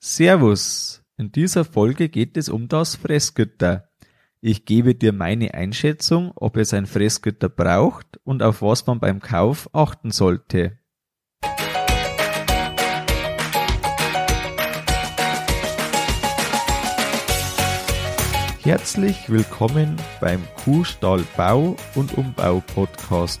Servus! In dieser Folge geht es um das Fressgitter. Ich gebe dir meine Einschätzung, ob es ein Fressgitter braucht und auf was man beim Kauf achten sollte. Herzlich willkommen beim Kuhstall Bau und Umbau Podcast.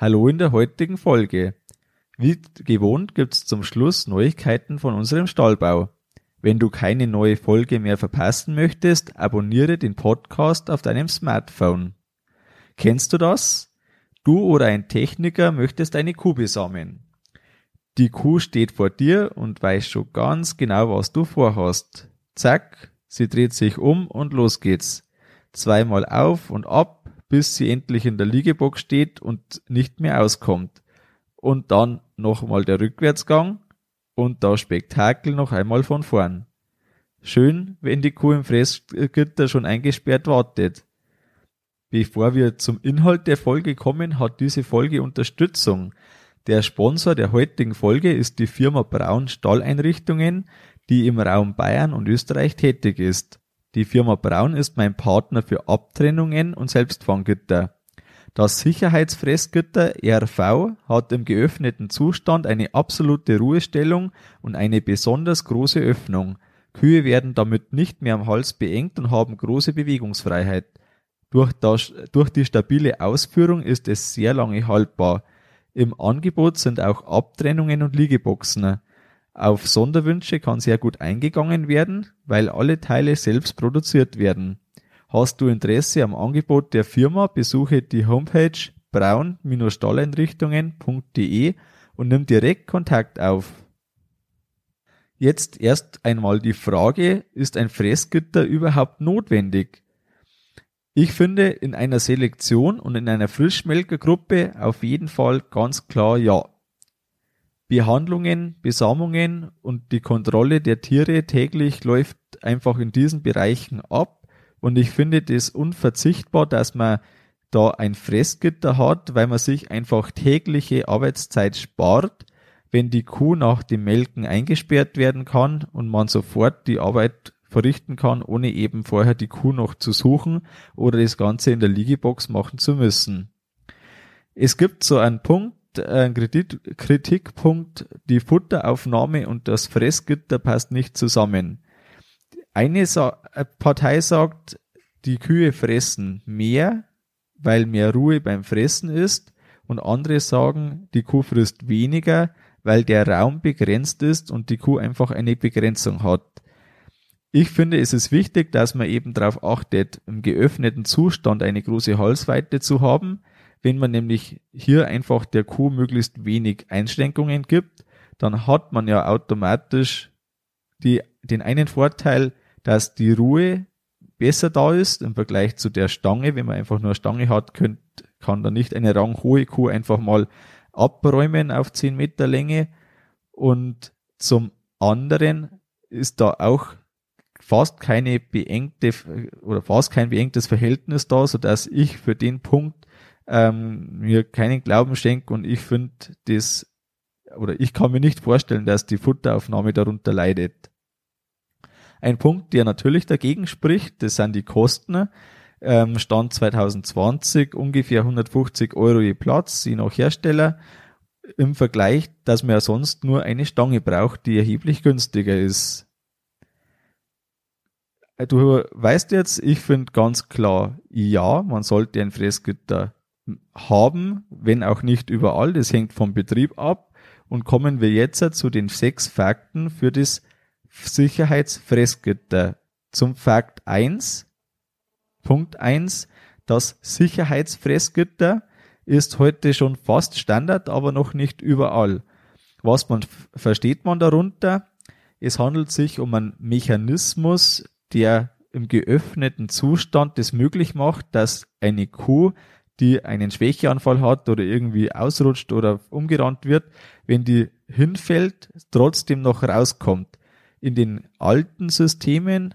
Hallo in der heutigen Folge. Wie gewohnt gibt's zum Schluss Neuigkeiten von unserem Stallbau. Wenn du keine neue Folge mehr verpassen möchtest, abonniere den Podcast auf deinem Smartphone. Kennst du das? Du oder ein Techniker möchtest eine Kuh besamen. Die Kuh steht vor dir und weiß schon ganz genau, was du vorhast. Zack, sie dreht sich um und los geht's. Zweimal auf und ab, bis sie endlich in der Liegebox steht und nicht mehr auskommt und dann nochmal der Rückwärtsgang und das Spektakel noch einmal von vorn. Schön, wenn die Kuh im Fressgitter schon eingesperrt wartet. Bevor wir zum Inhalt der Folge kommen, hat diese Folge Unterstützung. Der Sponsor der heutigen Folge ist die Firma Braun Stalleinrichtungen, die im Raum Bayern und Österreich tätig ist. Die Firma Braun ist mein Partner für Abtrennungen und Selbstfanggitter. Das Sicherheitsfressgitter RV hat im geöffneten Zustand eine absolute Ruhestellung und eine besonders große Öffnung. Kühe werden damit nicht mehr am Hals beengt und haben große Bewegungsfreiheit. Durch, das, durch die stabile Ausführung ist es sehr lange haltbar. Im Angebot sind auch Abtrennungen und Liegeboxen. Auf Sonderwünsche kann sehr gut eingegangen werden, weil alle Teile selbst produziert werden. Hast du Interesse am Angebot der Firma, besuche die Homepage braun-stalleinrichtungen.de und nimm direkt Kontakt auf. Jetzt erst einmal die Frage, ist ein Fressgitter überhaupt notwendig? Ich finde in einer Selektion und in einer Frischmelkergruppe auf jeden Fall ganz klar ja. Behandlungen, Besamungen und die Kontrolle der Tiere täglich läuft einfach in diesen Bereichen ab und ich finde das unverzichtbar, dass man da ein Fressgitter hat, weil man sich einfach tägliche Arbeitszeit spart, wenn die Kuh nach dem Melken eingesperrt werden kann und man sofort die Arbeit verrichten kann, ohne eben vorher die Kuh noch zu suchen oder das Ganze in der Liegebox machen zu müssen. Es gibt so einen Punkt, einen Kritik Kritikpunkt, die Futteraufnahme und das Fressgitter passt nicht zusammen. Eine Sa äh, Partei sagt, die Kühe fressen mehr, weil mehr Ruhe beim Fressen ist, und andere sagen, die Kuh frisst weniger, weil der Raum begrenzt ist und die Kuh einfach eine Begrenzung hat. Ich finde, es ist wichtig, dass man eben darauf achtet, im geöffneten Zustand eine große Halsweite zu haben. Wenn man nämlich hier einfach der Kuh möglichst wenig Einschränkungen gibt, dann hat man ja automatisch die, den einen Vorteil, dass die Ruhe besser da ist im Vergleich zu der Stange. Wenn man einfach nur eine Stange hat, könnt, kann da nicht eine ranghohe Kuh einfach mal abräumen auf 10 Meter Länge. Und zum anderen ist da auch fast keine beengte oder fast kein beengtes Verhältnis da, so dass ich für den Punkt ähm, mir keinen Glauben schenke und ich finde das oder ich kann mir nicht vorstellen, dass die Futteraufnahme darunter leidet. Ein Punkt, der natürlich dagegen spricht, das sind die Kosten. Ähm, Stand 2020 ungefähr 150 Euro je Platz, je nach Hersteller. Im Vergleich, dass man ja sonst nur eine Stange braucht, die erheblich günstiger ist. Du weißt jetzt, ich finde ganz klar, ja, man sollte ein Fressgitter haben, wenn auch nicht überall. Das hängt vom Betrieb ab. Und kommen wir jetzt zu den sechs Fakten für das Sicherheitsfressgitter. Zum Fakt 1, Punkt 1, das Sicherheitsfressgitter ist heute schon fast Standard, aber noch nicht überall. Was man versteht man darunter? es handelt sich um einen Mechanismus, der im geöffneten Zustand es möglich macht, dass eine Kuh, die einen Schwächeanfall hat oder irgendwie ausrutscht oder umgerannt wird, wenn die hinfällt, trotzdem noch rauskommt. In den alten Systemen,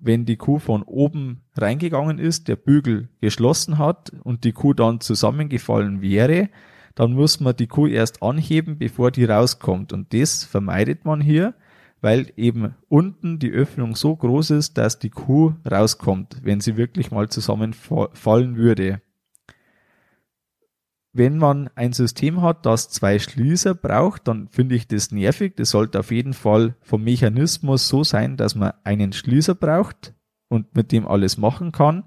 wenn die Kuh von oben reingegangen ist, der Bügel geschlossen hat und die Kuh dann zusammengefallen wäre, dann muss man die Kuh erst anheben, bevor die rauskommt. Und das vermeidet man hier, weil eben unten die Öffnung so groß ist, dass die Kuh rauskommt, wenn sie wirklich mal zusammenfallen würde. Wenn man ein System hat, das zwei Schließer braucht, dann finde ich das nervig. Das sollte auf jeden Fall vom Mechanismus so sein, dass man einen Schließer braucht und mit dem alles machen kann.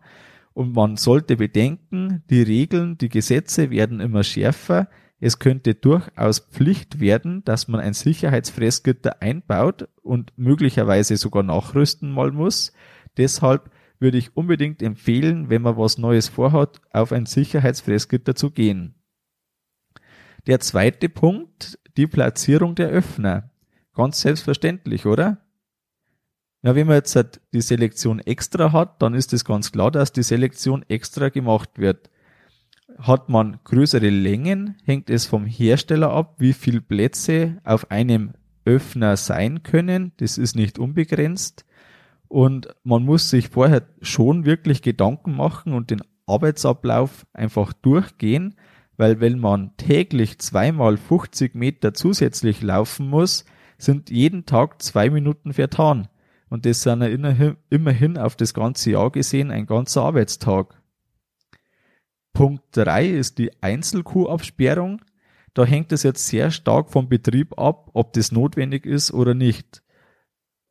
Und man sollte bedenken, die Regeln, die Gesetze werden immer schärfer. Es könnte durchaus Pflicht werden, dass man ein Sicherheitsfressgitter einbaut und möglicherweise sogar nachrüsten mal muss. Deshalb würde ich unbedingt empfehlen, wenn man was Neues vorhat, auf ein Sicherheitsfressgitter zu gehen. Der zweite Punkt, die Platzierung der Öffner. Ganz selbstverständlich, oder? Ja, wenn man jetzt halt die Selektion extra hat, dann ist es ganz klar, dass die Selektion extra gemacht wird. Hat man größere Längen, hängt es vom Hersteller ab, wie viel Plätze auf einem Öffner sein können. Das ist nicht unbegrenzt. Und man muss sich vorher schon wirklich Gedanken machen und den Arbeitsablauf einfach durchgehen, weil wenn man täglich zweimal 50 Meter zusätzlich laufen muss, sind jeden Tag zwei Minuten vertan. Und das sind immerhin auf das ganze Jahr gesehen ein ganzer Arbeitstag. Punkt drei ist die Einzelkuhabsperrung. Da hängt es jetzt sehr stark vom Betrieb ab, ob das notwendig ist oder nicht.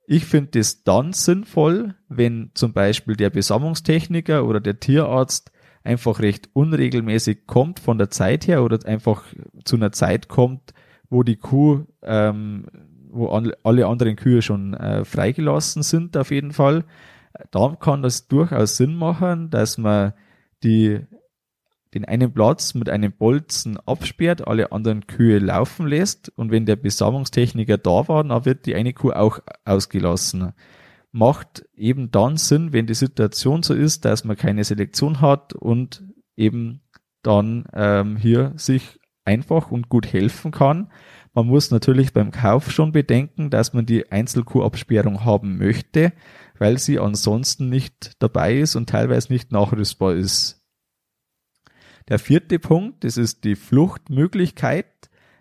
Ich finde es dann sinnvoll, wenn zum Beispiel der Besammungstechniker oder der Tierarzt einfach recht unregelmäßig kommt von der Zeit her oder einfach zu einer Zeit kommt, wo die Kuh, ähm, wo an, alle anderen Kühe schon äh, freigelassen sind auf jeden Fall. Dann kann das durchaus Sinn machen, dass man die den einen Platz mit einem Bolzen absperrt, alle anderen Kühe laufen lässt und wenn der Besammungstechniker da war, dann wird die eine Kuh auch ausgelassen. Macht eben dann Sinn, wenn die Situation so ist, dass man keine Selektion hat und eben dann ähm, hier sich einfach und gut helfen kann. Man muss natürlich beim Kauf schon bedenken, dass man die Einzelkuhabsperrung haben möchte, weil sie ansonsten nicht dabei ist und teilweise nicht nachrüstbar ist. Der vierte Punkt, das ist die Fluchtmöglichkeit.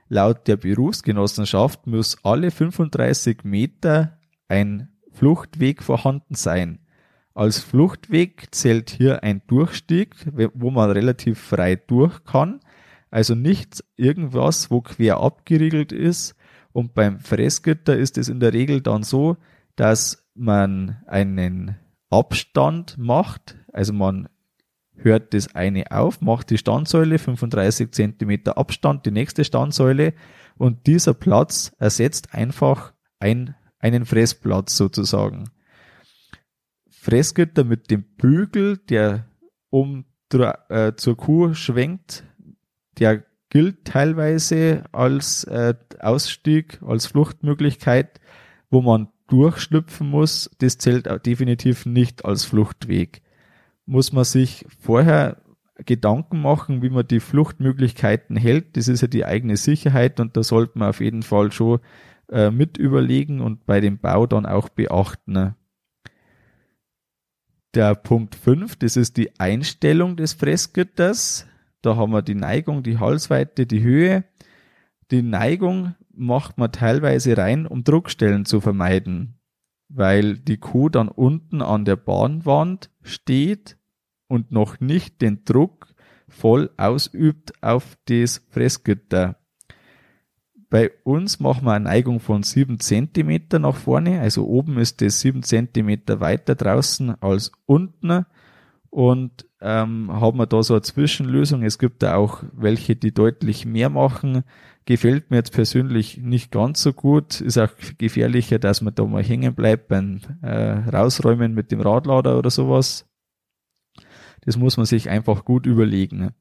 Laut der Berufsgenossenschaft muss alle 35 Meter ein Fluchtweg vorhanden sein. Als Fluchtweg zählt hier ein Durchstieg, wo man relativ frei durch kann. Also nicht irgendwas, wo quer abgeriegelt ist. Und beim Fressgitter ist es in der Regel dann so, dass man einen Abstand macht. Also man hört das eine auf, macht die Standsäule 35 Zentimeter Abstand, die nächste Standsäule und dieser Platz ersetzt einfach ein, einen Fressplatz sozusagen. Fressgitter mit dem Bügel, der um äh, zur Kuh schwenkt, der gilt teilweise als äh, Ausstieg, als Fluchtmöglichkeit, wo man durchschlüpfen muss. Das zählt definitiv nicht als Fluchtweg muss man sich vorher Gedanken machen, wie man die Fluchtmöglichkeiten hält. Das ist ja die eigene Sicherheit und da sollte man auf jeden Fall schon äh, mit überlegen und bei dem Bau dann auch beachten. Der Punkt 5, das ist die Einstellung des Fressgitters. Da haben wir die Neigung, die Halsweite, die Höhe. Die Neigung macht man teilweise rein, um Druckstellen zu vermeiden weil die Kuh dann unten an der Bahnwand steht und noch nicht den Druck voll ausübt auf das Fressgitter. Bei uns machen wir eine Neigung von 7 cm nach vorne, also oben ist das 7 cm weiter draußen als unten und ähm, haben wir da so eine Zwischenlösung. Es gibt da auch welche, die deutlich mehr machen gefällt mir jetzt persönlich nicht ganz so gut. Ist auch gefährlicher, dass man da mal hängen bleibt beim äh, Rausräumen mit dem Radlader oder sowas. Das muss man sich einfach gut überlegen.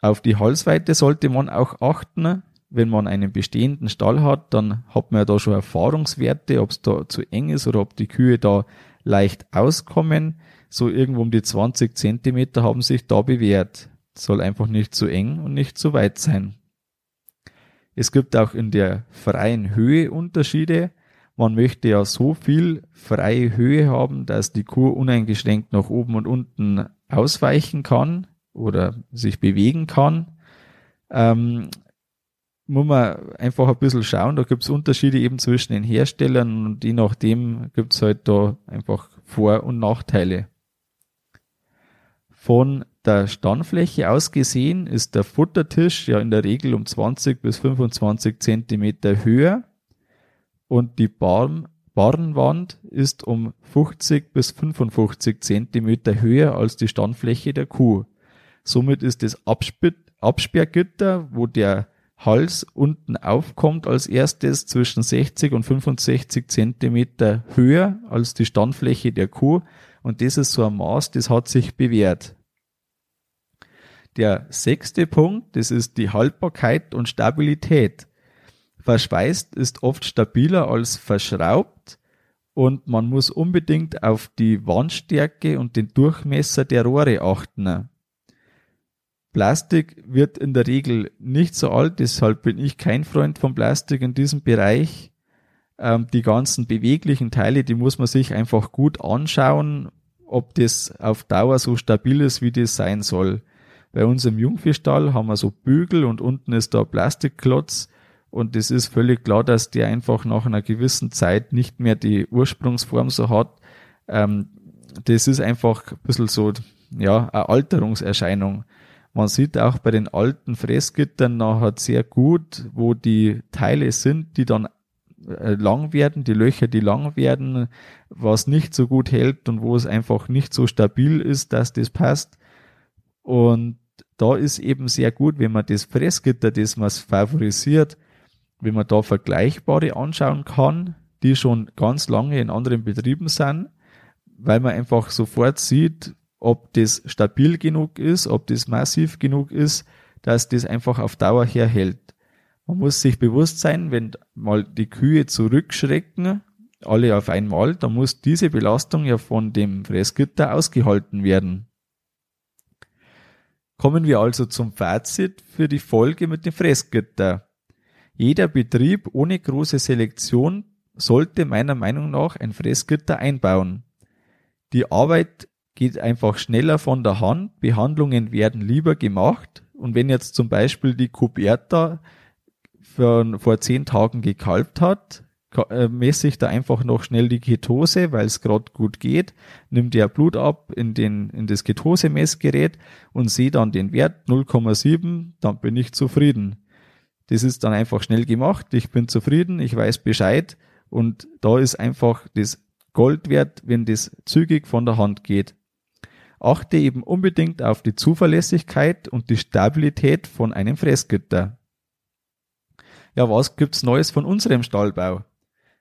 Auf die Halsweite sollte man auch achten. wenn man einen bestehenden Stall hat, dann hat man ja da schon Erfahrungswerte, ob es da zu eng ist oder ob die Kühe da leicht auskommen. So irgendwo um die 20 Zentimeter haben sich da bewährt. Soll einfach nicht zu eng und nicht zu weit sein. Es gibt auch in der freien Höhe Unterschiede. Man möchte ja so viel freie Höhe haben, dass die Kuh uneingeschränkt nach oben und unten ausweichen kann oder sich bewegen kann. Ähm, muss man einfach ein bisschen schauen. Da gibt es Unterschiede eben zwischen den Herstellern und je nachdem gibt es halt da einfach Vor- und Nachteile. Von der Standfläche aus gesehen ist der Futtertisch ja in der Regel um 20 bis 25 Zentimeter höher und die Barn, Barnwand ist um 50 bis 55 Zentimeter höher als die Standfläche der Kuh. Somit ist das Absperrgitter, wo der Hals unten aufkommt als erstes zwischen 60 und 65 Zentimeter höher als die Standfläche der Kuh und das ist so ein Maß, das hat sich bewährt. Der sechste Punkt, das ist die Haltbarkeit und Stabilität. Verschweißt ist oft stabiler als verschraubt und man muss unbedingt auf die Wandstärke und den Durchmesser der Rohre achten. Plastik wird in der Regel nicht so alt, deshalb bin ich kein Freund von Plastik in diesem Bereich. Ähm, die ganzen beweglichen Teile, die muss man sich einfach gut anschauen, ob das auf Dauer so stabil ist, wie das sein soll. Bei uns im Jungviehstall haben wir so Bügel und unten ist da Plastikklotz und es ist völlig klar, dass der einfach nach einer gewissen Zeit nicht mehr die Ursprungsform so hat. Ähm, das ist einfach ein bisschen so, ja, eine Alterungserscheinung. Man sieht auch bei den alten Fressgittern nachher sehr gut, wo die Teile sind, die dann äh, lang werden, die Löcher, die lang werden, was nicht so gut hält und wo es einfach nicht so stabil ist, dass das passt. Und da ist eben sehr gut, wenn man das Fressgitter, das man favorisiert, wenn man da vergleichbare anschauen kann, die schon ganz lange in anderen Betrieben sind, weil man einfach sofort sieht, ob das stabil genug ist, ob das massiv genug ist, dass das einfach auf Dauer herhält. Man muss sich bewusst sein, wenn mal die Kühe zurückschrecken, alle auf einmal, dann muss diese Belastung ja von dem Fressgitter ausgehalten werden. Kommen wir also zum Fazit für die Folge mit dem Fressgitter. Jeder Betrieb ohne große Selektion sollte meiner Meinung nach ein Fressgitter einbauen. Die Arbeit geht einfach schneller von der Hand, Behandlungen werden lieber gemacht und wenn jetzt zum Beispiel die Kuberta für, vor zehn Tagen gekalbt hat, äh, da einfach noch schnell die Ketose, weil es gerade gut geht, nimmt der Blut ab in, den, in das Ketose-Messgerät und sehe dann den Wert 0,7, dann bin ich zufrieden. Das ist dann einfach schnell gemacht, ich bin zufrieden, ich weiß Bescheid und da ist einfach das Gold wert, wenn das zügig von der Hand geht. Achte eben unbedingt auf die Zuverlässigkeit und die Stabilität von einem Fressgitter. Ja, was gibt's Neues von unserem Stallbau?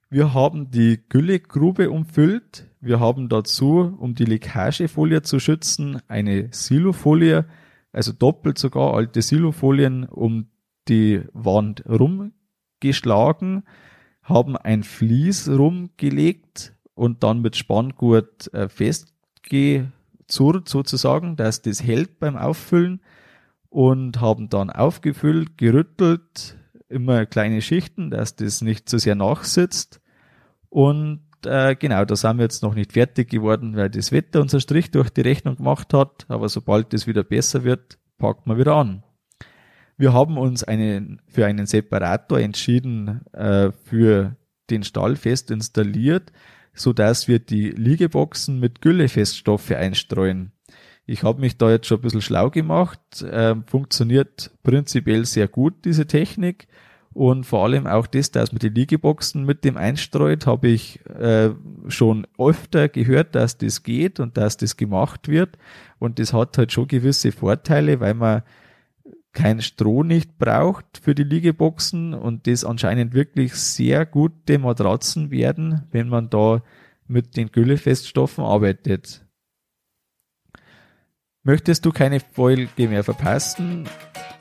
Wir haben die Güllegrube umfüllt. Wir haben dazu, um die Leckagefolie zu schützen, eine Silofolie, also doppelt sogar alte Silofolien um die Wand rumgeschlagen, haben ein Vlies rumgelegt und dann mit Spanngurt äh, festge zurrt sozusagen, dass das hält beim Auffüllen und haben dann aufgefüllt, gerüttelt, immer kleine Schichten, dass das nicht zu sehr nachsitzt. Und äh, genau, da sind wir jetzt noch nicht fertig geworden, weil das Wetter unser Strich durch die Rechnung gemacht hat. Aber sobald es wieder besser wird, packt man wieder an. Wir haben uns einen, für einen Separator entschieden, äh, für den Stall fest installiert, so dass wir die Liegeboxen mit Güllefeststoffe einstreuen. Ich habe mich da jetzt schon ein bisschen schlau gemacht. Äh, funktioniert prinzipiell sehr gut, diese Technik. Und vor allem auch das, dass man die Liegeboxen mit dem einstreut, habe ich äh, schon öfter gehört, dass das geht und dass das gemacht wird. Und das hat halt schon gewisse Vorteile, weil man kein Stroh nicht braucht für die Liegeboxen und das anscheinend wirklich sehr gute Matratzen werden, wenn man da mit den Güllefeststoffen arbeitet. Möchtest du keine Folge mehr verpassen?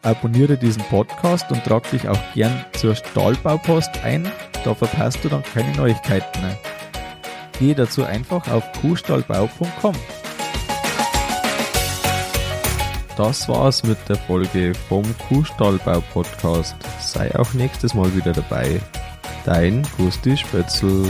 Abonniere diesen Podcast und trag dich auch gern zur Stahlbaupost ein. Da verpasst du dann keine Neuigkeiten. Gehe dazu einfach auf kuhstallbau.com. Das war's mit der Folge vom Kuhstallbau Podcast. Sei auch nächstes Mal wieder dabei. Dein Gusti Spötzl.